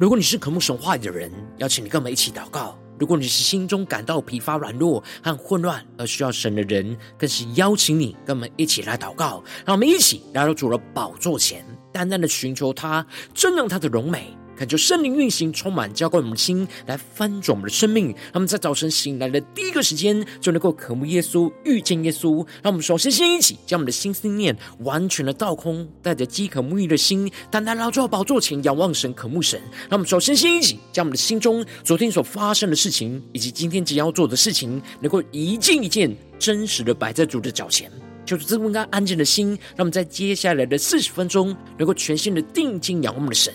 如果你是渴慕神话语的人，邀请你跟我们一起祷告；如果你是心中感到疲乏、软弱和混乱而需要神的人，更是邀请你跟我们一起来祷告。让我们一起来到主的宝座前，淡淡的寻求他，瞻仰他的荣美。恳求圣灵运行，充满浇灌我们的心，来翻转我们的生命。让我们在早晨醒来的第一个时间，就能够渴慕耶稣，遇见耶稣。让我们首先先一起将我们的心思念完全的倒空，带着饥渴沐浴的心，单单来到宝座前仰望神，渴慕神。让我们首先先一起将我们的心中昨天所发生的事情，以及今天即将要做的事情，能够一件一件真实的摆在主的脚前，就是这么个安静的心。让我们在接下来的四十分钟，能够全心的定睛仰望我们的神。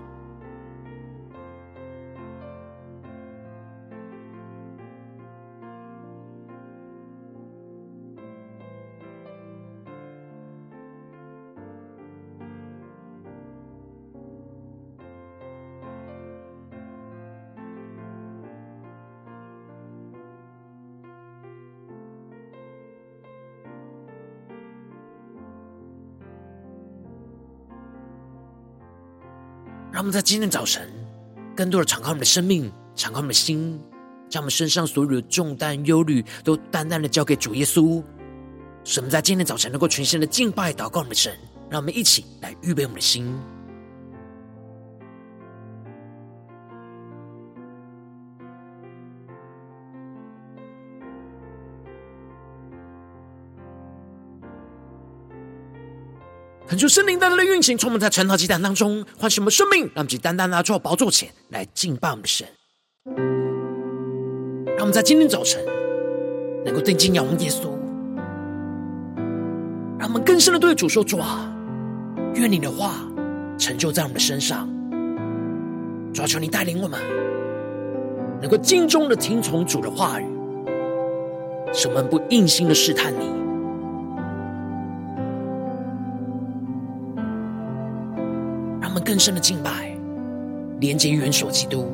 让我们在今天早晨，更多的敞开我们的生命，敞开我们的心，将我们身上所有的重担、忧虑，都淡淡的交给主耶稣。使我们在今天早晨能够全新的敬拜、祷告我们的神。让我们一起来预备我们的心。恳求圣灵带来的运行，充满在晨祷祭坛当中，唤醒我们生命，让我们单单拿出宝座前来敬拜我们的神。让我们在今天早晨能够定睛仰望耶稣，让我们更深的对主说：“主啊，愿你的话成就在我们的身上。主啊，求你带领我们，能够敬重的听从主的话语，使我们不硬心的试探你。”更深的敬拜，连接元首基督，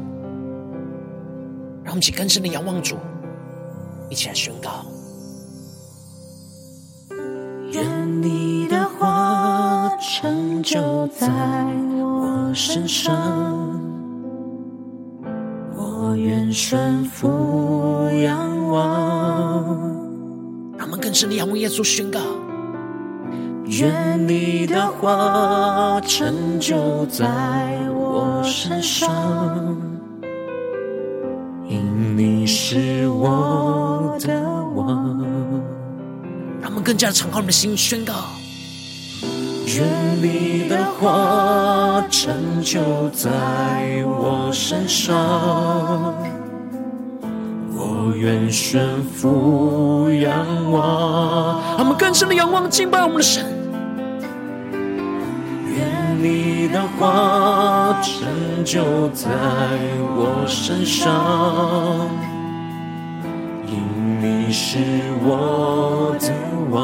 让我们一起更深的仰望主，一起来宣告：愿你的话成就在我身上，我愿顺服仰望。让我们更深的仰望耶稣，宣告。愿你的话成就在我身上，因你是我的王。让我们更加敞开我们的心，宣告：愿你的话成就在我身上，我愿顺服仰望。让我们更深的仰望敬拜我们的神。你的话成就在我身上，因你是我的王。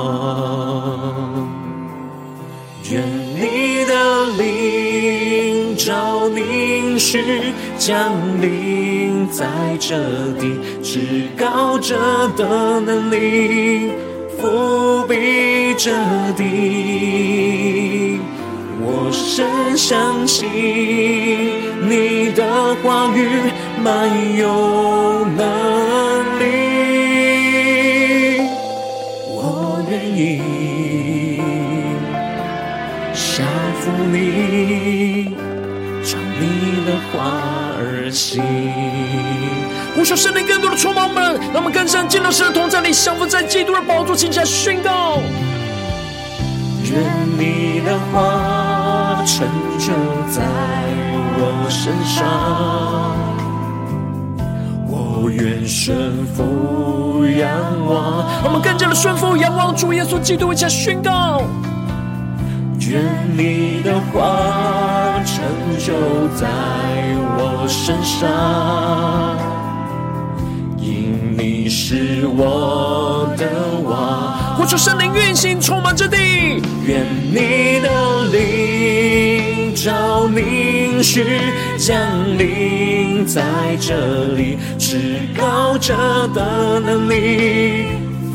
愿你的灵照凝视降临在这地，至高者的能力覆庇这地。我深相信你的话语满有能力，我愿意降服你，照你的话儿行。呼求圣灵更多的充满我们，让我们更深见到神的同在里，降服在基督的宝座前下宣告。愿你的话成就在我身上，我愿顺服仰望。我们更加的顺服仰望主耶稣基督，一起宣告。愿你的话成就在我身上，因你是我的王。呼求圣灵运行，充满这地。愿你的灵召凝视降临在这里，至高者的能力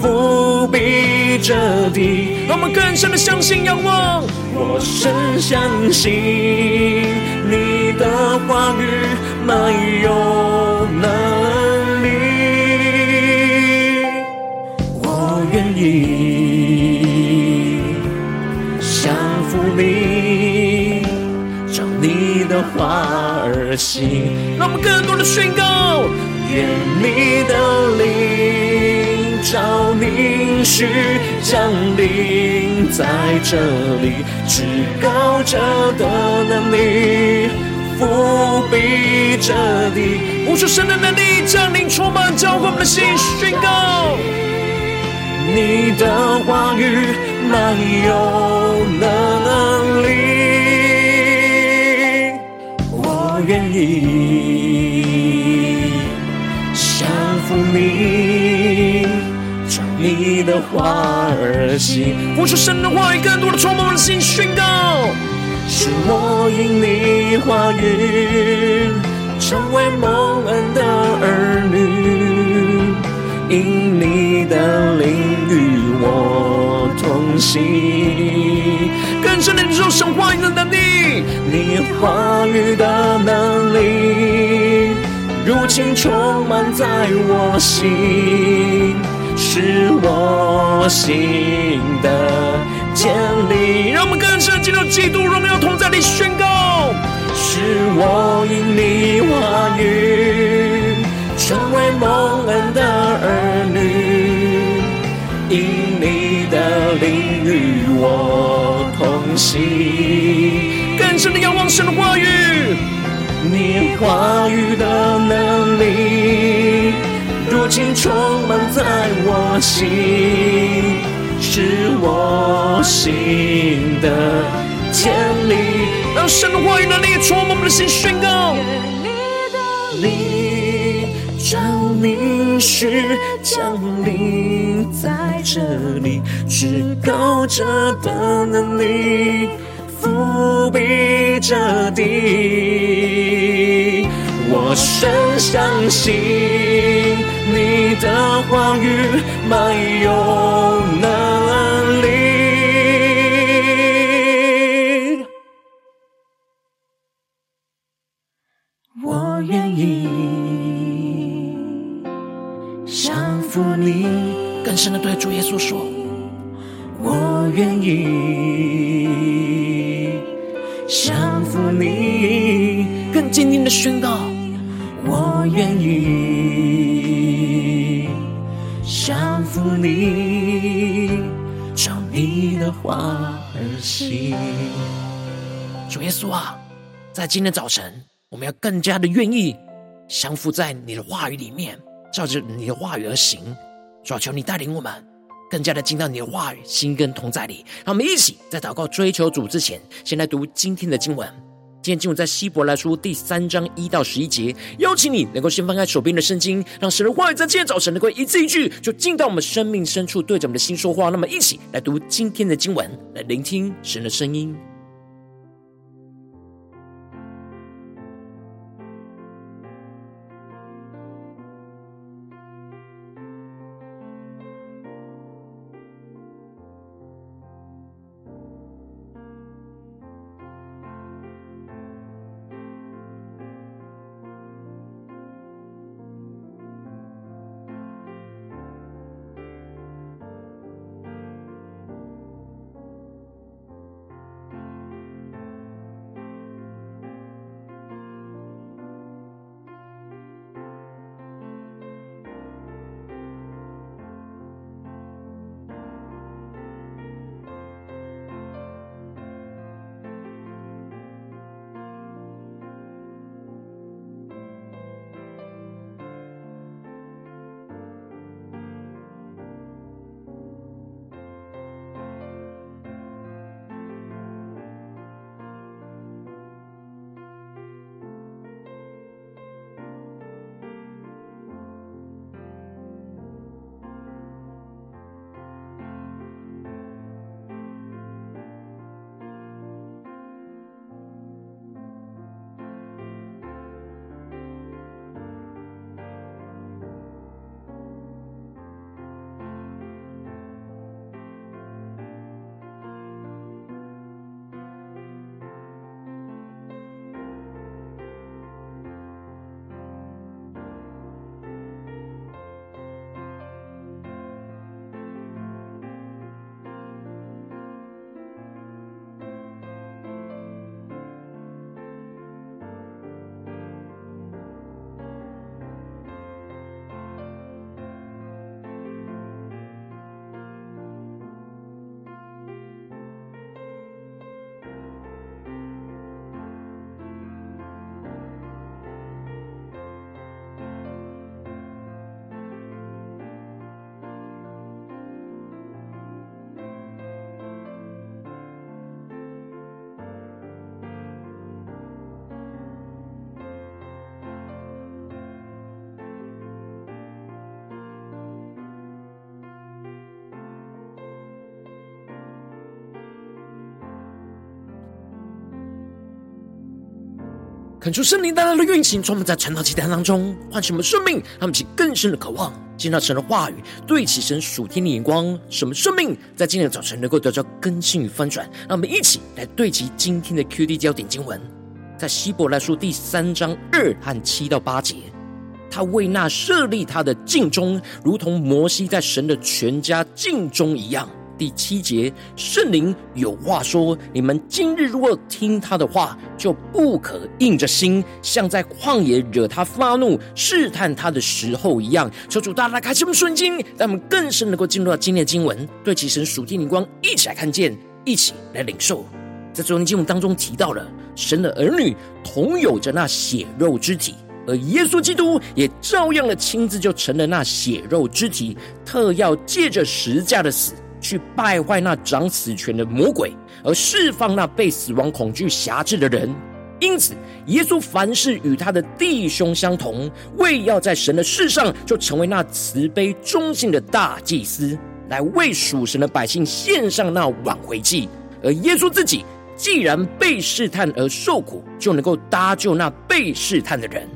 伏笔着地。让我们更深的相信仰望，我深相信你的话语没有能而行。让我们更多的宣告，愿你的灵照凝实降临在这里，至高者的能力覆庇着地。无数神的能力降临，充满浇灌我们的心，宣告你的话语满有能力，愿意降服你，照你的话而行。呼求神的话语，更多的充满我们的心，宣告是我因你话语成为蒙恩的儿女，因你的灵与我同行，更深的领受神话语的能力，你话语的能力如今充满在我心，是我心的坚立。让我们更深进入基督荣耀同在里宣告，是我因你话语成为蒙恩的儿女，因你的灵与我心。更深的仰望神的话语，你话语的能力如今充满在我心，是我心的坚立。让神的话语能力充满我们的心，宣告照凝视降临在这里，至高者的能力伏笔着地。我深相信你的话语没有能主耶稣说，我愿意降服你，更坚定的宣告，我愿意降服你，照你的话而行。主耶稣啊，在今天早晨，我们要更加的愿意降服在你的话语里面，照着你的话语而行。主啊，求你带领我们更加的进到你的话语心跟同在里。让我们一起在祷告追求主之前，先来读今天的经文。今天经文在希伯来书第三章一到十一节。邀请你能够先翻开手边的圣经，让神的话语在今天早晨能够一字一句，就进到我们生命深处，对着我们的心说话。那么，一起来读今天的经文，来聆听神的声音。恳求圣灵带来的运行，从我们在晨祷祭坛当中唤醒我们生命，让我们起更深的渴望，见到神的话语，对齐神属天的眼光，使我们生命在今天的早晨能够得到更新与翻转。让我们一起来对齐今天的 QD 焦点经文，在希伯来书第三章二和七到八节，他为那设立他的尽忠，如同摩西在神的全家尽忠一样。第七节，圣灵有话说：你们今日如果听他的话，就不可硬着心，像在旷野惹他发怒、试探他的时候一样。求主大大开启我们顺经，让我们更深能够进入到今天的经文，对其神属天灵光，一起来看见，一起来领受。在昨天经文当中提到了，神的儿女同有着那血肉之体，而耶稣基督也照样的亲自就成了那血肉之体，特要借着十字架的死。去败坏那掌死权的魔鬼，而释放那被死亡恐惧辖制的人。因此，耶稣凡事与他的弟兄相同，为要在神的世上就成为那慈悲忠信的大祭司，来为属神的百姓献上那挽回祭。而耶稣自己既然被试探而受苦，就能够搭救那被试探的人。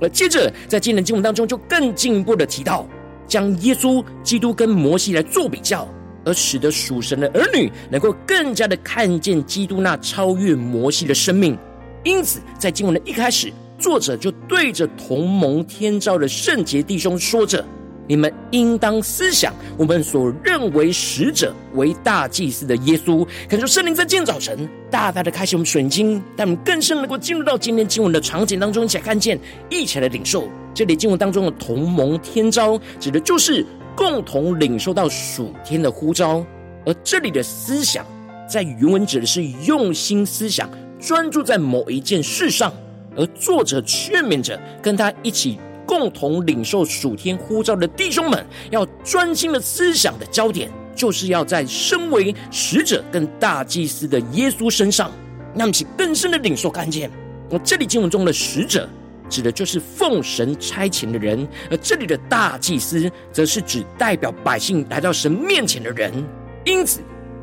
而接着在今天的经文当中，就更进一步的提到，将耶稣基督跟摩西来做比较。而使得属神的儿女能够更加的看见基督那超越摩西的生命，因此在经文的一开始，作者就对着同盟天召的圣洁弟兄说着：“你们应当思想我们所认为使者为大祭司的耶稣。”恳求圣灵在今天早晨大大的开启我们水晶，让我们更深能够进入到今天经文的场景当中，一起来看见，一起来领受。这里经文当中的同盟天召，指的就是。共同领受到属天的呼召，而这里的思想在原文指的是用心思想，专注在某一件事上。而作者劝勉着跟他一起共同领受属天呼召的弟兄们，要专心的思想的焦点，就是要在身为使者跟大祭司的耶稣身上，让其更深的领受看见。我这里经文中的使者。指的就是奉神差遣的人，而这里的大祭司，则是指代表百姓来到神面前的人。因此，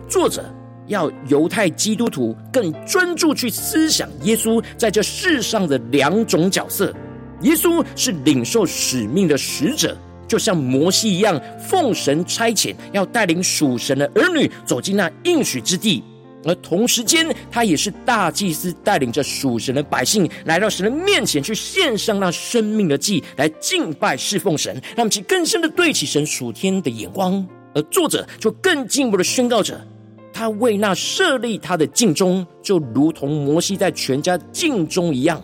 作者要犹太基督徒更专注去思想耶稣在这世上的两种角色。耶稣是领受使命的使者，就像摩西一样，奉神差遣，要带领属神的儿女走进那应许之地。而同时间，他也是大祭司，带领着属神的百姓来到神的面前，去献上那生命的祭，来敬拜侍奉神，让我们去更深的对齐神属天的眼光。而作者就更进一步的宣告着，他为那设立他的尽忠，就如同摩西在全家尽忠一样，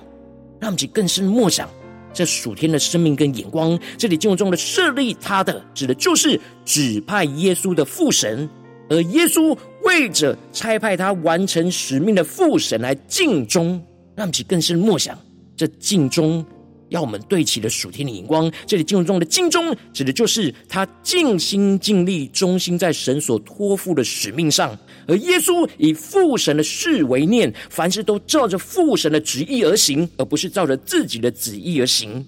让我们去更深默想这属天的生命跟眼光。这里经文中的设立他的，指的就是指派耶稣的父神。而耶稣为着差派他完成使命的父神来尽忠，让其更深默想这尽忠要我们对齐的属天的眼光。这里经文中的尽忠，指的就是他尽心尽力、忠心在神所托付的使命上。而耶稣以父神的事为念，凡事都照着父神的旨意而行，而不是照着自己的旨意而行。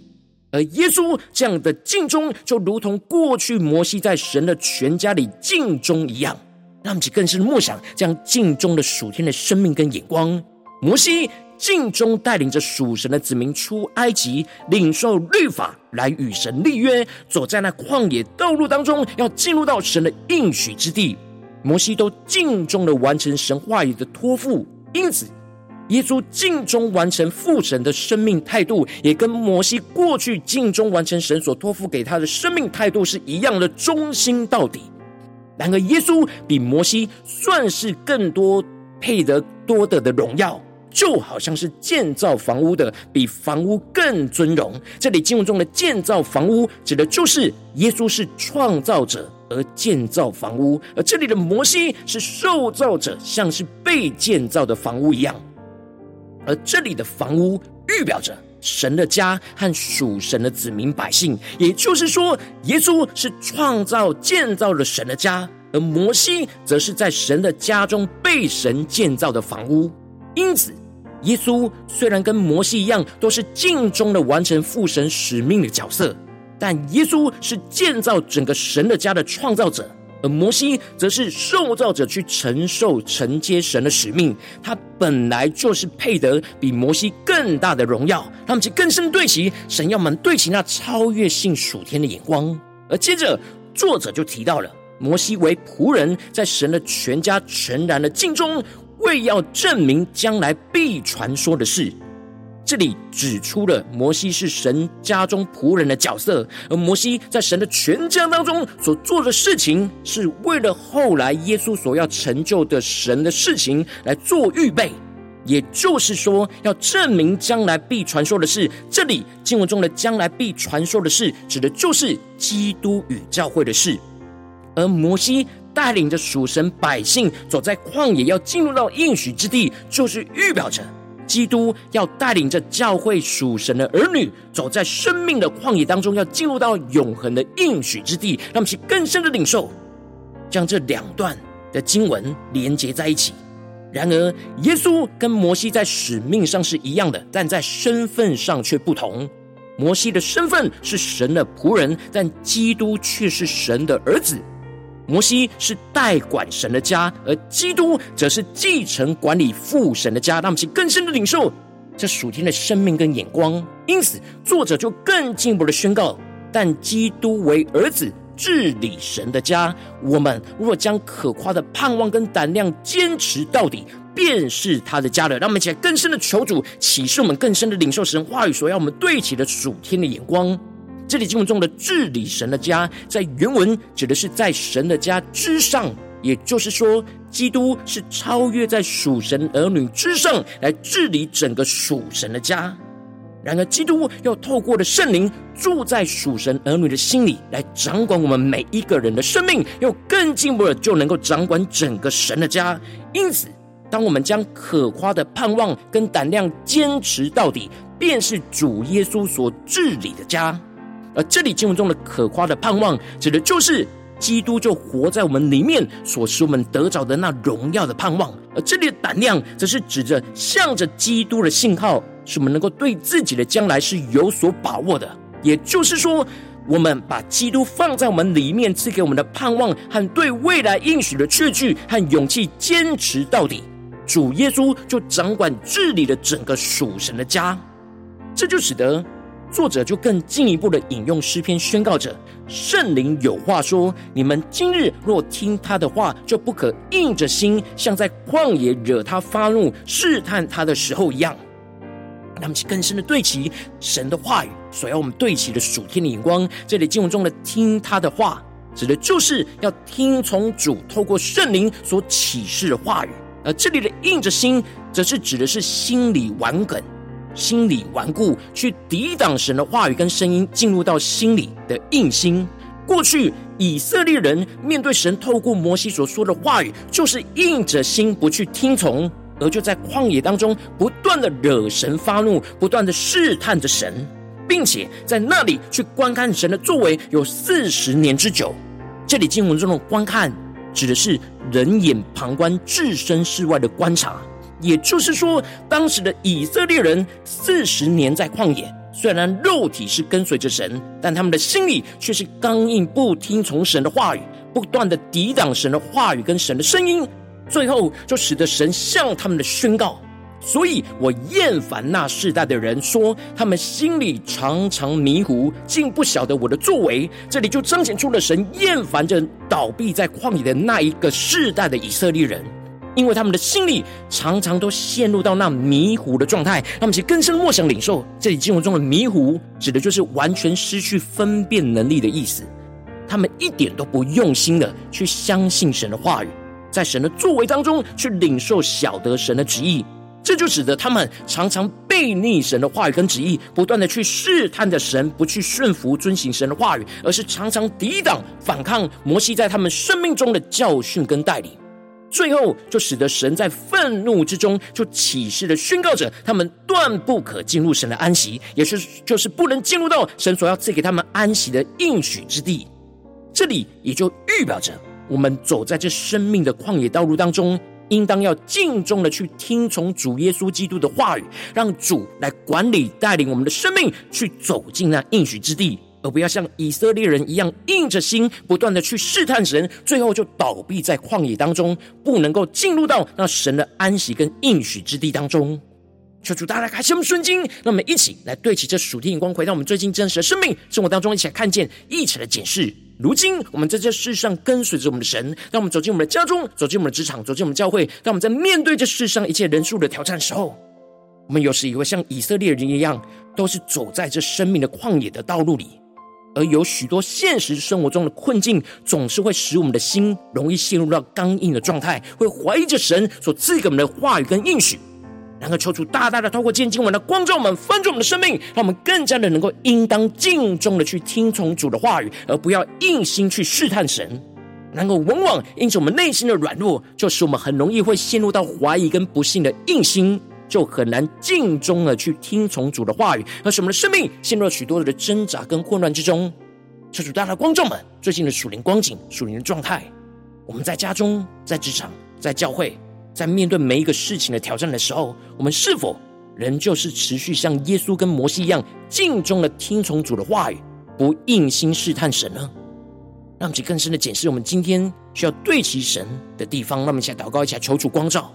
而耶稣这样的尽忠，就如同过去摩西在神的全家里尽忠一样。让我们更是默想将镜中的属天的生命跟眼光。摩西尽忠带领着属神的子民出埃及，领受律法来与神立约，走在那旷野道路当中，要进入到神的应许之地。摩西都尽忠的完成神话语的托付，因此耶稣尽忠完成父神的生命态度，也跟摩西过去尽忠完成神所托付给他的生命态度是一样的，忠心到底。然而，耶稣比摩西算是更多配得多得的荣耀，就好像是建造房屋的比房屋更尊荣。这里经文中的建造房屋，指的就是耶稣是创造者而建造房屋，而这里的摩西是受造者，像是被建造的房屋一样。而这里的房屋预表着。神的家和属神的子民百姓，也就是说，耶稣是创造建造了神的家，而摩西则是在神的家中被神建造的房屋。因此，耶稣虽然跟摩西一样，都是尽忠的完成父神使命的角色，但耶稣是建造整个神的家的创造者，而摩西则是受造者，去承受承接神的使命。他本来就是配得比摩西更大的荣耀，他们就更深对齐神要们对齐那超越性属天的眼光。而接着作者就提到了摩西为仆人，在神的全家全然的敬忠，为要证明将来必传说的事。这里指出了摩西是神家中仆人的角色，而摩西在神的全家当中所做的事情，是为了后来耶稣所要成就的神的事情来做预备。也就是说，要证明将来必传说的事。这里经文中的将来必传说的事，指的就是基督与教会的事。而摩西带领着属神百姓走在旷野，要进入到应许之地，就是预表着。基督要带领着教会属神的儿女，走在生命的旷野当中，要进入到永恒的应许之地，让我们去更深的领受，将这两段的经文连接在一起。然而，耶稣跟摩西在使命上是一样的，但在身份上却不同。摩西的身份是神的仆人，但基督却是神的儿子。摩西是代管神的家，而基督则是继承管理父神的家。让我们去更深的领受这属天的生命跟眼光。因此，作者就更进一步的宣告：但基督为儿子治理神的家。我们若将可夸的盼望跟胆量坚持到底，便是他的家了。让我们一起来更深的求主启示我们，更深的领受神话语所要我们对齐的属天的眼光。这里经文中的治理神的家，在原文指的是在神的家之上，也就是说，基督是超越在属神儿女之上来治理整个属神的家。然而，基督要透过的圣灵住在属神儿女的心里，来掌管我们每一个人的生命，又更进一步的就能够掌管整个神的家。因此，当我们将可夸的盼望跟胆量坚持到底，便是主耶稣所治理的家。而这里经文中的可夸的盼望，指的就是基督就活在我们里面，所使我们得着的那荣耀的盼望。而这里的胆量，则是指着向着基督的信号，使我们能够对自己的将来是有所把握的。也就是说，我们把基督放在我们里面，赐给我们的盼望和对未来应许的确据和勇气，坚持到底，主耶稣就掌管治理了整个属神的家。这就使得。作者就更进一步的引用诗篇，宣告着：“圣灵有话说，你们今日若听他的话，就不可硬着心，像在旷野惹他发怒、试探他的时候一样。”让我们更深的对齐神的话语，所要我们对齐的属天的眼光。这里经文中的“听他的话”，指的就是要听从主透过圣灵所启示的话语；而这里的“硬着心”，则是指的是心里顽梗。心里顽固，去抵挡神的话语跟声音进入到心里的硬心。过去以色列人面对神透过摩西所说的话语，就是硬着心不去听从，而就在旷野当中不断的惹神发怒，不断的试探着神，并且在那里去观看神的作为有四十年之久。这里经文中的观看，指的是人眼旁观、置身事外的观察。也就是说，当时的以色列人四十年在旷野，虽然肉体是跟随着神，但他们的心里却是刚硬，不听从神的话语，不断的抵挡神的话语跟神的声音，最后就使得神向他们的宣告。所以我厌烦那世代的人，说他们心里常常迷糊，竟不晓得我的作为。这里就彰显出了神厌烦着倒闭在旷野的那一个世代的以色列人。因为他们的心里常常都陷入到那迷糊的状态，他们其实更深默想领受这里经文中的迷糊，指的就是完全失去分辨能力的意思。他们一点都不用心的去相信神的话语，在神的作为当中去领受晓得神的旨意，这就使得他们常常背逆神的话语跟旨意，不断的去试探着神，不去顺服遵行神的话语，而是常常抵挡反抗摩西在他们生命中的教训跟带领。最后，就使得神在愤怒之中，就启示的宣告着，他们断不可进入神的安息，也是就是不能进入到神所要赐给他们安息的应许之地。这里也就预表着，我们走在这生命的旷野道路当中，应当要敬重的去听从主耶稣基督的话语，让主来管理带领我们的生命，去走进那应许之地。而不要像以色列人一样硬着心，不断的去试探神，最后就倒闭在旷野当中，不能够进入到那神的安息跟应许之地当中。求主大家开启我们圣经，让我们一起来对齐这属天眼光，回到我们最近真实的生命生活当中，一起来看见，一起来检视。如今我们在这世上跟随着我们的神，当我们走进我们的家中，走进我们的职场，走进我们教会，当我们在面对这世上一切人数的挑战时候，我们有时也会像以色列人一样，都是走在这生命的旷野的道路里，而有许多现实生活中的困境，总是会使我们的心容易陷入到刚硬的状态，会怀疑着神所赐给我们的话语跟应许。然后求主大大的透过今天经文的光照我们，翻转我们的生命，让我们更加的能够应当敬重的去听从主的话语，而不要硬心去试探神。然后往往因着我们内心的软弱，就使我们很容易会陷入到怀疑跟不信的硬心，就很难敬忠的去听从主的话语，而使我们的生命陷入了许多的挣扎跟混乱之中。求主大大的光照们最近的属灵光景、属灵的状态，我们在家中、在职场、在教会。在面对每一个事情的挑战的时候，我们是否仍旧是持续像耶稣跟摩西一样，敬忠的听从主的话语，不硬心试探神呢？让我们更深的检视我们今天需要对齐神的地方。让我们一起来祷告，一起来求主光照。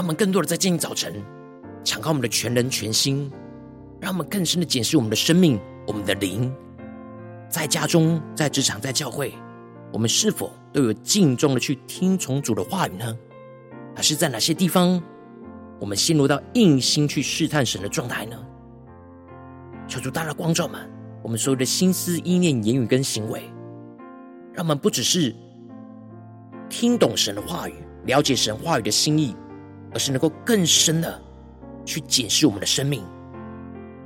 让我们更多的在今天早晨，敞开我们的全人全心，让我们更深的检视我们的生命、我们的灵，在家中、在职场、在教会，我们是否都有敬重的去听从主的话语呢？还是在哪些地方，我们陷入到硬心去试探神的状态呢？求主大大光照们，我们所有的心思、意念、言语跟行为，让我们不只是听懂神的话语，了解神话语的心意。而是能够更深的去检视我们的生命，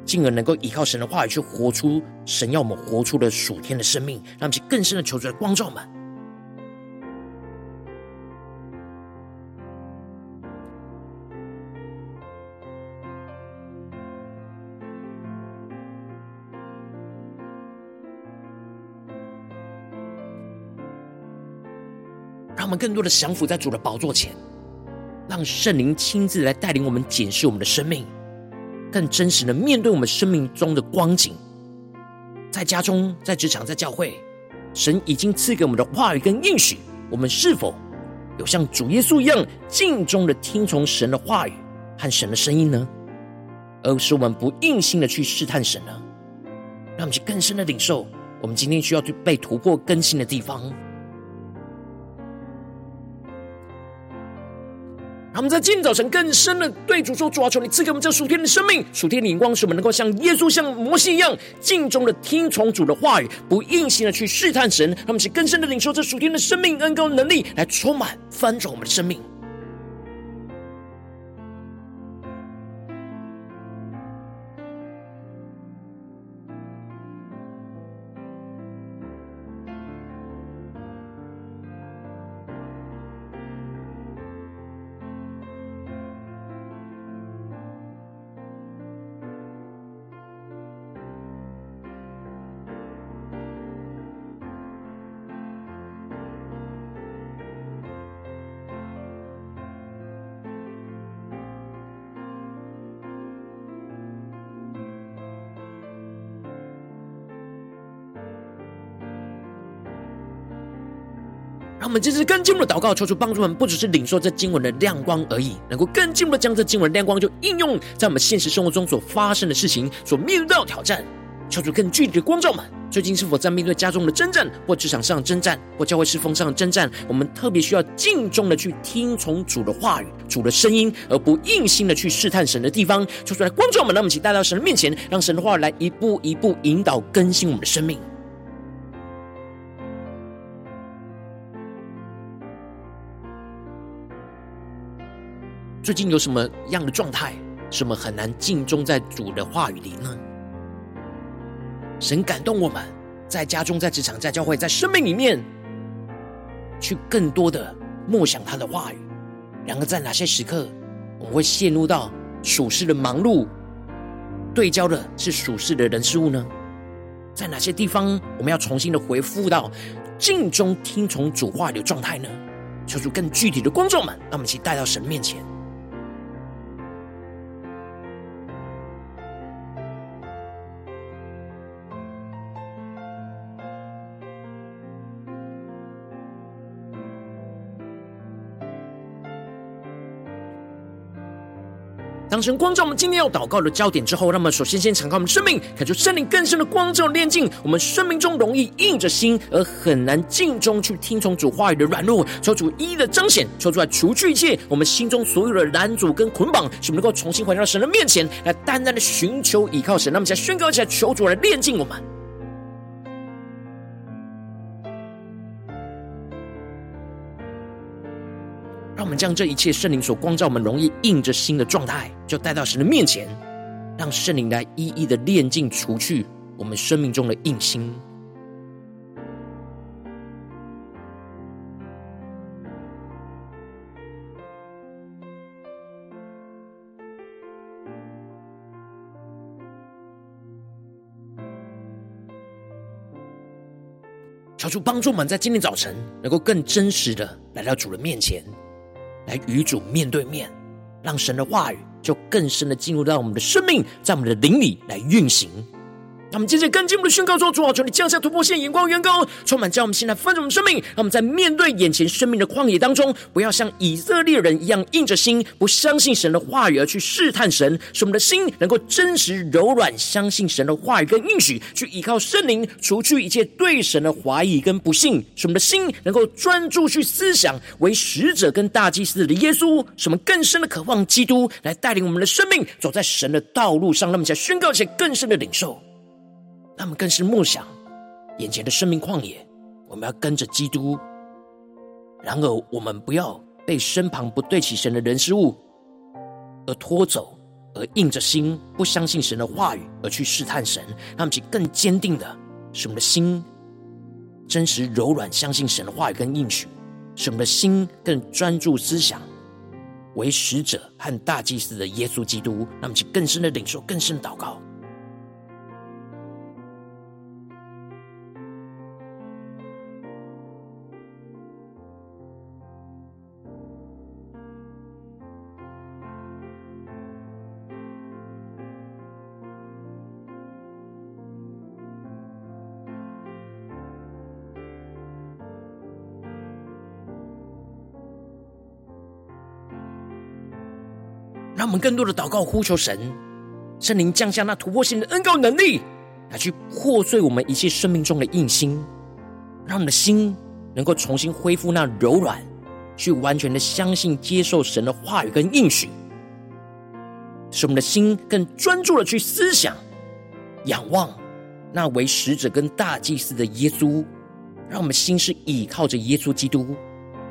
进而能够依靠神的话语去活出神要我们活出的属天的生命，让我们去更深的求出来光照们。让我们更多的降服在主的宝座前。让圣灵亲自来带领我们检视我们的生命，更真实的面对我们生命中的光景。在家中、在职场、在教会，神已经赐给我们的话语跟应许，我们是否有像主耶稣一样敬重的听从神的话语和神的声音呢？而是我们不硬心的去试探神呢？让我们去更深的领受，我们今天需要去被突破更新的地方。他们在今早晨更深的对主说：“主啊，求你赐给我们这属天的生命，属天的眼光，使我们能够像耶稣、像摩西一样，敬重的听从主的话语，不硬性的去试探神。他们是更深的领受这属天的生命恩膏能力，来充满翻转我们的生命。”我们这次更进一步的祷告，求主帮助我们，不只是领受这经文的亮光而已，能够更进一步的将这经文的亮光就应用在我们现实生活中所发生的事情，所面对到的挑战。求主更具体的光照们，最近是否在面对家中的征战，或职场上的征战，或教会侍奉上的征战？我们特别需要敬重的去听从主的话语、主的声音，而不硬心的去试探神的地方。求主来光照们，让我们一起带到神的面前，让神的话来一步一步引导更新我们的生命。最近有什么样的状态，什么很难尽忠在主的话语里呢？神感动我们，在家中、在职场、在教会、在生命里面，去更多的默想他的话语。然而，在哪些时刻，我们会陷入到属世的忙碌，对焦的是属世的人事物呢？在哪些地方我们要重新的回复到静中听从主话语的状态呢？求主更具体的观众们，让我们一起带到神面前。当神光照我们今天要祷告的焦点之后，让我们首先先敞开我们生命，感受圣灵更深的光照炼净我们生命中容易硬着心而很难尽忠去听从主话语的软弱，求主一一的彰显，求主来除去一切我们心中所有的拦阻跟捆绑，使我们能够重新回到神的面前来淡淡的寻求依靠神。那么，现在宣告一下，求主来炼净我们。我们将这一切圣灵所光照我们容易硬着心的状态，就带到神的面前，让圣灵来一一的炼净除去我们生命中的硬心。求主帮助我们在今天早晨能够更真实的来到主人面前。来与主面对面，让神的话语就更深的进入到我们的生命，在我们的灵里来运行。他们，接着更进一步的宣告说：“主啊，求你降下突破线，眼光远高，充满将我们现在丰盛的生命。让我们在面对眼前生命的旷野当中，不要像以色列人一样硬着心，不相信神的话语而去试探神。使我们的心能够真实柔软，相信神的话语跟应许，去依靠圣灵，除去一切对神的怀疑跟不信。使我们的心能够专注去思想为使者跟大祭司的耶稣。使我们更深的渴望基督来带领我们的生命走在神的道路上。那么，在宣告一些更深的领受。”他们更是默想眼前的生命旷野，我们要跟着基督。然而，我们不要被身旁不对齐神的人事物而拖走，而硬着心不相信神的话语而去试探神。让我们更坚定的，使我们的心真实柔软，相信神的话语跟应许，使我们的心更专注思想为使者和大祭司的耶稣基督。让我们更深的领受，更深祷告。我们更多的祷告呼求神，圣灵降下那突破性的恩膏能力，来去破碎我们一切生命中的硬心，让我们的心能够重新恢复那柔软，去完全的相信接受神的话语跟应许，使我们的心更专注的去思想、仰望那为使者跟大祭司的耶稣，让我们心是倚靠着耶稣基督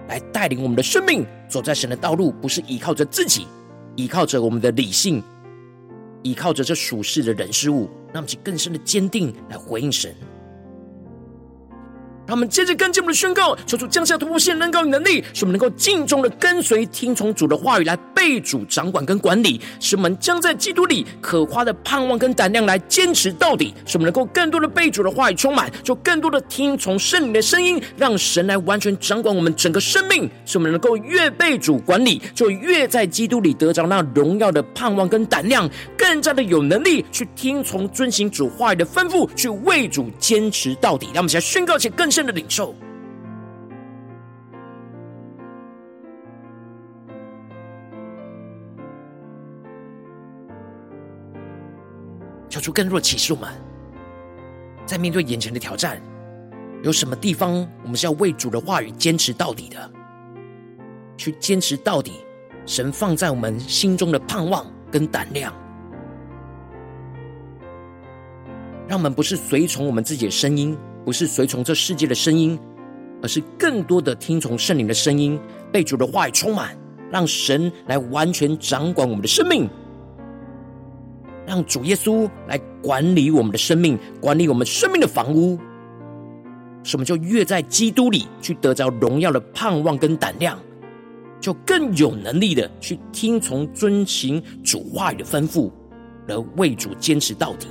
来带领我们的生命走在神的道路，不是倚靠着自己。依靠着我们的理性，依靠着这属世的人事物，让我们去更深的坚定来回应神。让我们接着跟进我们的宣告，求主降下突破性能高与能力，使我们能够敬重的跟随、听从主的话语来被主掌管跟管理，使我们将在基督里可夸的盼望跟胆量来坚持到底，使我们能够更多的被主的话语充满，就更多的听从圣灵的声音，让神来完全掌管我们整个生命，使我们能够越被主管理，就越在基督里得着那荣耀的盼望跟胆量，更加的有能力去听从遵行主话语的吩咐，去为主坚持到底。让我们现在宣告且更深的领受。求出更多的启示，我们在面对眼前的挑战，有什么地方我们是要为主的话语坚持到底的？去坚持到底，神放在我们心中的盼望跟胆量，让我们不是随从我们自己的声音，不是随从这世界的声音，而是更多的听从圣灵的声音，被主的话语充满，让神来完全掌管我们的生命。让主耶稣来管理我们的生命，管理我们生命的房屋，使我们就越在基督里去得着荣耀的盼望跟胆量，就更有能力的去听从遵行主话语的吩咐，而为主坚持到底。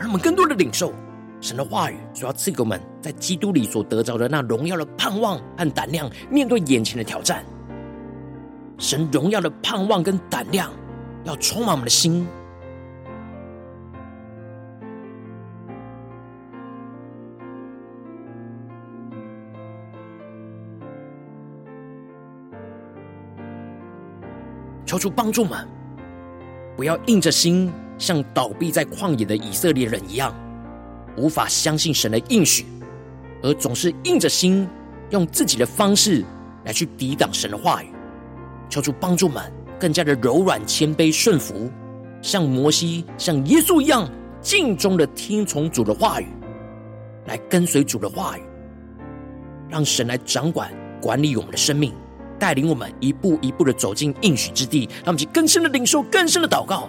让我们更多的领受神的话语，所要赐给我们在基督里所得着的那荣耀的盼望和胆量，面对眼前的挑战。神荣耀的盼望跟胆量，要充满我们的心。求主帮助我们，不要硬着心。像倒闭在旷野的以色列人一样，无法相信神的应许，而总是硬着心用自己的方式来去抵挡神的话语。求主帮助们更加的柔软、谦卑、顺服，像摩西、像耶稣一样，敬忠的听从主的话语，来跟随主的话语，让神来掌管、管理我们的生命，带领我们一步一步的走进应许之地。让我们去更深的领受、更深的祷告。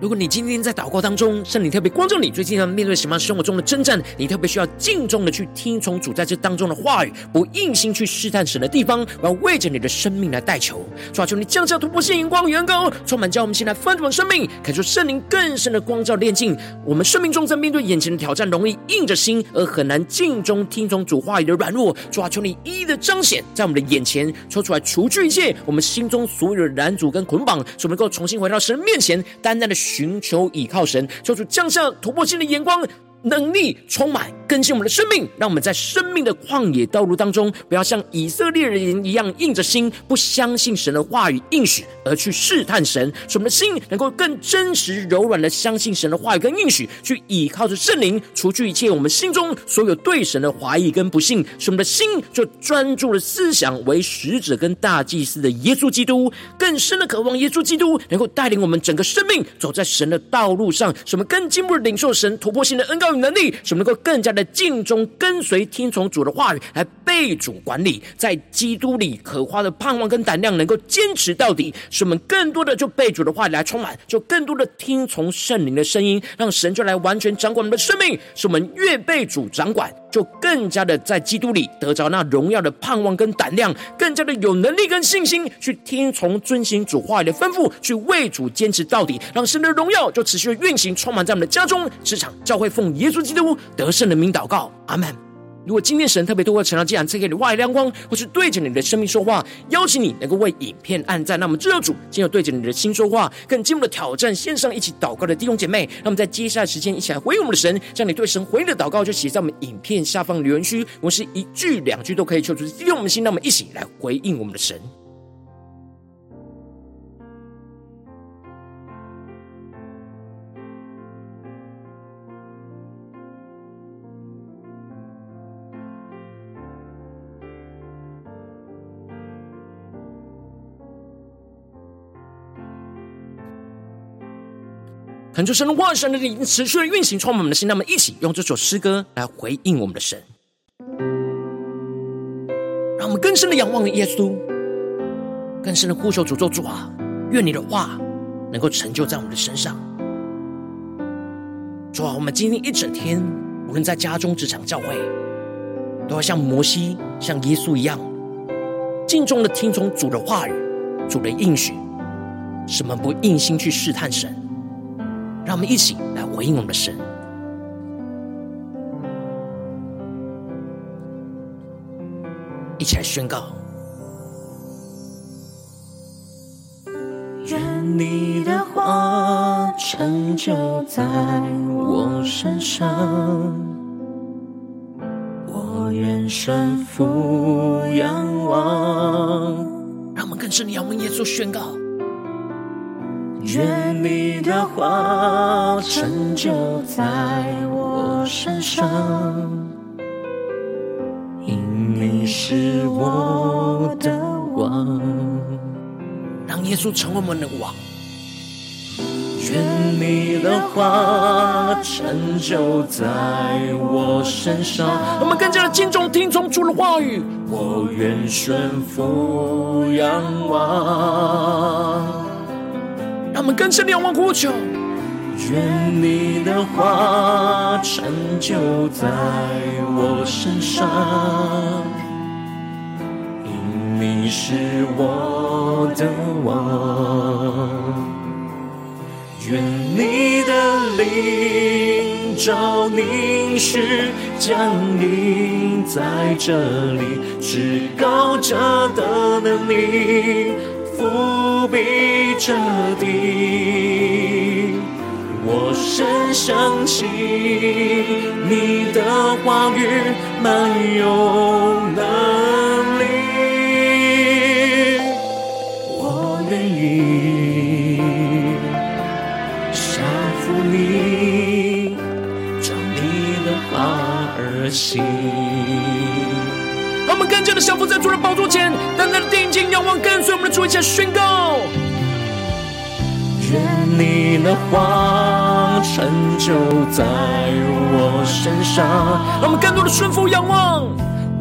如果你今天在祷告当中，圣灵特别光照你，最近要面对什么生活中的征战，你特别需要敬重的去听从主在这当中的话语，不硬心去试探神的地方，我要为着你的生命来代求，抓住，你降下突破性眼光与恩膏，充满叫我们现在翻转生命，感受圣灵更深的光照炼净我们生命中在面对眼前的挑战，容易硬着心而很难敬重听从主话语的软弱，抓住，你一一的彰显在我们的眼前，抽出来除去一切我们心中所有的拦阻跟捆绑，使我们能够重新回到神面前，单单的。寻求倚靠神，求主降下突破性的眼光。能力充满更新我们的生命，让我们在生命的旷野道路当中，不要像以色列人一样硬着心，不相信神的话语应许，而去试探神。使我们的心能够更真实、柔软的相信神的话语跟应许，去倚靠着圣灵，除去一切我们心中所有对神的怀疑跟不信。使我们的心就专注了思想为使者跟大祭司的耶稣基督，更深的渴望耶稣基督能够带领我们整个生命走在神的道路上。使我们更进一步领受神突破性的恩膏。能力，使我们能够更加的敬中、跟随、听从主的话语，来被主管理，在基督里可花的盼望跟胆量，能够坚持到底。使我们更多的就被主的话语来充满，就更多的听从圣灵的声音，让神就来完全掌管我们的生命。使我们越被主掌管，就更加的在基督里得着那荣耀的盼望跟胆量，更加的有能力跟信心去听从、遵行主话语的吩咐，去为主坚持到底，让神的荣耀就持续的运行，充满在我们的家中、职场、教会，奉耶稣基督得胜的名祷告，阿门。如果今天神特别透过晨祷祭坛赐给你外亮光，或是对着你的生命说话，邀请你能够为影片按赞。那么，这主今日对着你的心说话，更进一步的挑战线上一起祷告的弟兄姐妹。那么，在接下来时间，一起来回应我们的神，将你对神回应的祷告就写在我们影片下方留言区。我是一句两句都可以求出用我们的心。那么，一起来回应我们的神。恳求神的话语、神的灵持续的运行，充满我们的心。那么，一起用这首诗歌来回应我们的神，让我们更深的仰望耶稣，更深的呼求主做主啊！愿你的话能够成就在我们的身上。主啊，我们今天一整天，无论在家中、职场、教会，都要像摩西、像耶稣一样，敬重的听从主的话语，主的应许，使我们不硬心去试探神。让我们一起来回应我们的神，一起来宣告。愿你的话成就在我身上，我愿顺服仰望。让我们更深的仰望耶稣，宣告。愿你的话成就在我身上，因你是我的王。让耶稣成为我们的王。愿你的话成就在我身上。我们更加的敬重听从主的话语。我愿顺服仰望。让我们更深仰望呼求，愿你的话成就在我身上，因你是我的王。愿你的灵照凝视降临在这里，至高者的能力。覆庇着地，我深相信你的话语满有能力，我愿意降服你，照你的话而行。让我们更加的降服在主的前，单单的定睛仰望，跟随我们的主一起宣告。愿你的话成就在我身上。让我们更多的顺服仰望。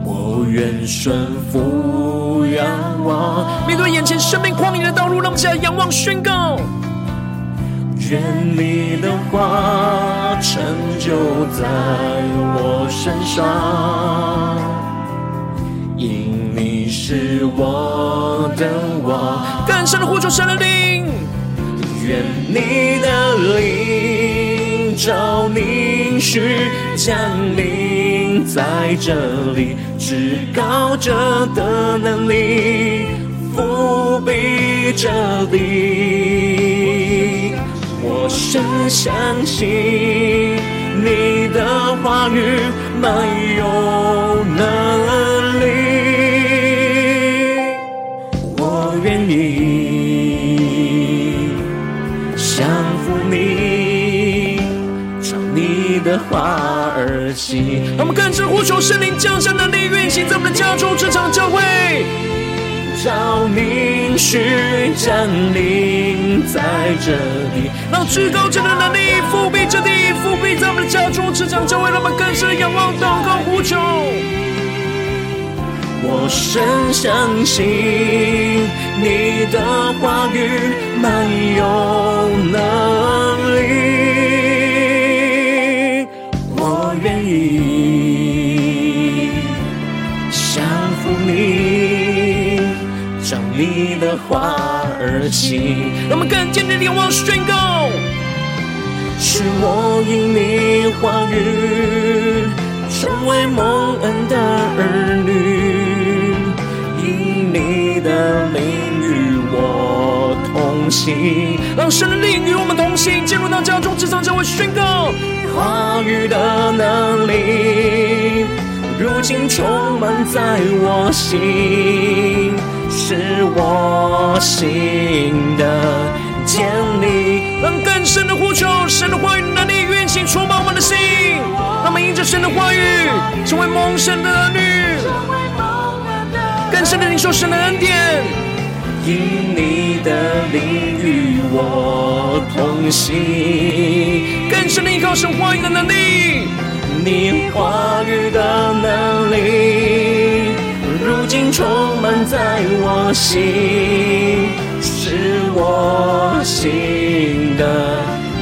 我愿顺服仰望。面对眼前生命旷野的道路，让我们起来仰望宣告。愿你的话成就在我身上。的我，更深的呼求神的灵，愿你的灵召凝视降临在这里，至高者的能力覆庇这里，我深相信你的话语没有能你的话而行。让我们更深呼求圣灵降下能力运行在我们的家中、这场、教会，召凝视降临在这里，让至高者的能力覆庇着地，覆庇在我们的家中、这场、教会，让我们更深仰望、祷告、呼求。我深相信你的话语满有能的话而行。让我们更坚定的仰望宣告，是我因你话语成为蒙恩的儿女。因你的灵与我同行，让神的灵与我们同行，进入到家中，职场，教会宣告话语的能力，如今充满在我心，是我心的坚立。让更深的呼求，神的话语能力运行，充满我的心，让我们因着神的话语，成为蒙神的儿女。更深的领受神的恩典，因你的灵与我同行，更深的依靠神话语的能力，你话语的能力，如今充满在我心，是我心的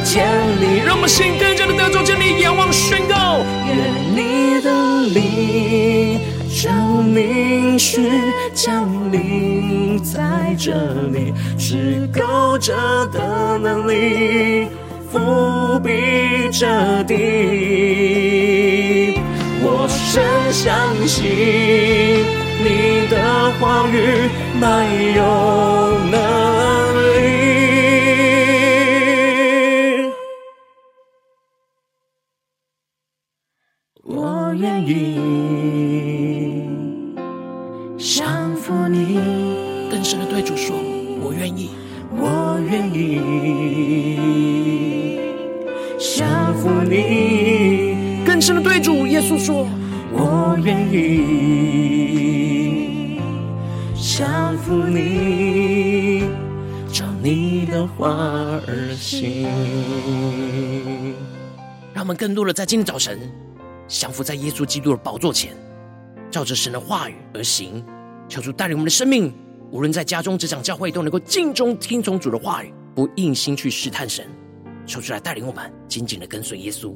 坚立。让我们心更加的得着坚立，仰望宣告，愿你的灵。将凝视降临在这里，至高者的能力覆庇着地。我深相信你的话语没有能在今天早晨降服在耶稣基督的宝座前，照着神的话语而行。求主带领我们的生命，无论在家中、职场、教会，都能够尽忠听从主的话语，不硬心去试探神。求主来带领我们，紧紧的跟随耶稣。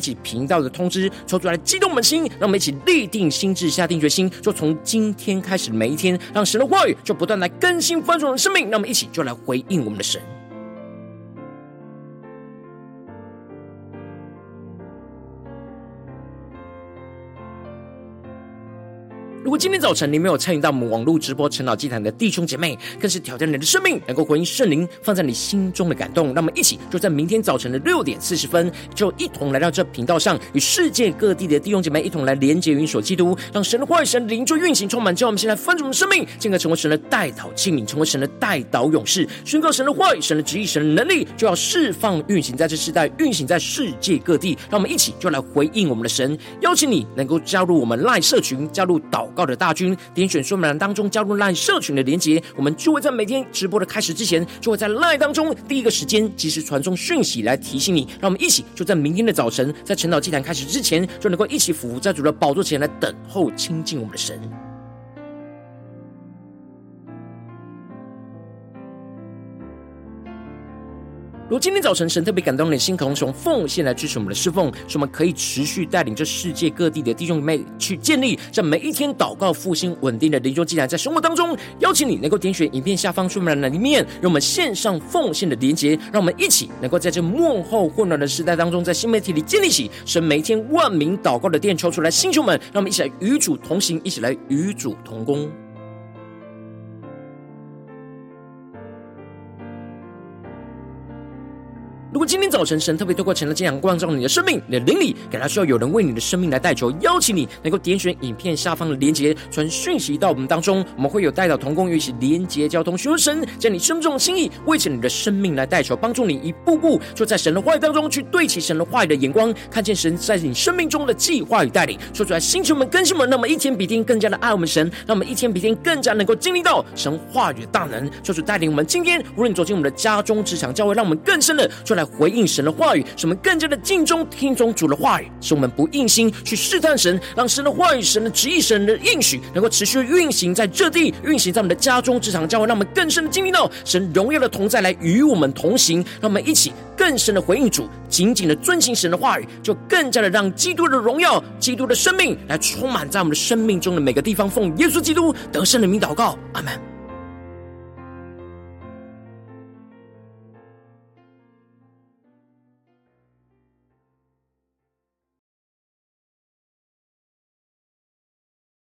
启频道的通知，抽出来激动我们的心，让我们一起立定心智，下定决心，就从今天开始每一天，让神的话语就不断来更新翻转我们的生命。让我们一起就来回应我们的神。如果今天早晨你没有参与到我们网络直播晨祷祭坛的弟兄姐妹，更是挑战你的生命，能够回应圣灵放在你心中的感动。让我们一起就在明天早晨的六点四十分，就一同来到这频道上，与世界各地的弟兄姐妹一同来连接、云所基督，让神的话语、神的灵就运行充满。叫我们现在翻转我们的生命，进而成为神的代祷器皿，成为神的代祷勇士，宣告神的话语、神的旨意、神的能力，就要释放运行在这世代，运行在世界各地。让我们一起就来回应我们的神，邀请你能够加入我们赖社群，加入祷告的大军，点选说明栏当中加入 LINE 社群的连结，我们就会在每天直播的开始之前，就会在 LINE 当中第一个时间及时传送讯息来提醒你。让我们一起就在明天的早晨，在晨岛祭坛开始之前，就能够一起伏在主的宝座前来等候亲近我们的神。如今天早晨神特别感动你的心，可能从奉献来支持我们的侍奉，使我们可以持续带领这世界各地的弟兄姐妹去建立这每一天祷告复兴稳定的灵修祭坛，在生活当中，邀请你能够点选影片下方说明栏里面，让我们线上奉献的连结，让我们一起能够在这末后混乱的时代当中，在新媒体里建立起神每一天万名祷告的殿，抽出来，弟兄们，让我们一起来与主同行，一起来与主同工。早晨神特别透过晨祷祭坛光照你的生命，你的灵里，感到需要有人为你的生命来代求，邀请你能够点选影片下方的连结，传讯息到我们当中，我们会有代祷同工，一起连结交通，寻求神将你生命中的心意，为着你的生命来代求，帮助你一步步就在神的话语当中去对齐神的话语的眼光，看见神在你生命中的计划与带领，说出来，星球们、更新们，那么一天比天更加的爱我们神，让我们一天比天更加能够经历到神话语的大能，说出带领我们今天无论走进我们的家中、职场、教会，让我们更深的就来。回应神的话语，使我们更加的敬重听从主的话语，使我们不硬心去试探神，让神的话语、神的旨意、神的应许能够持续运行在这地，运行在我们的家中、职场、教会，让我们更深的经历到神荣耀的同在来与我们同行，让我们一起更深的回应主，紧紧的遵行神的话语，就更加的让基督的荣耀、基督的生命来充满在我们的生命中的每个地方。奉耶稣基督得胜的名祷告，阿门。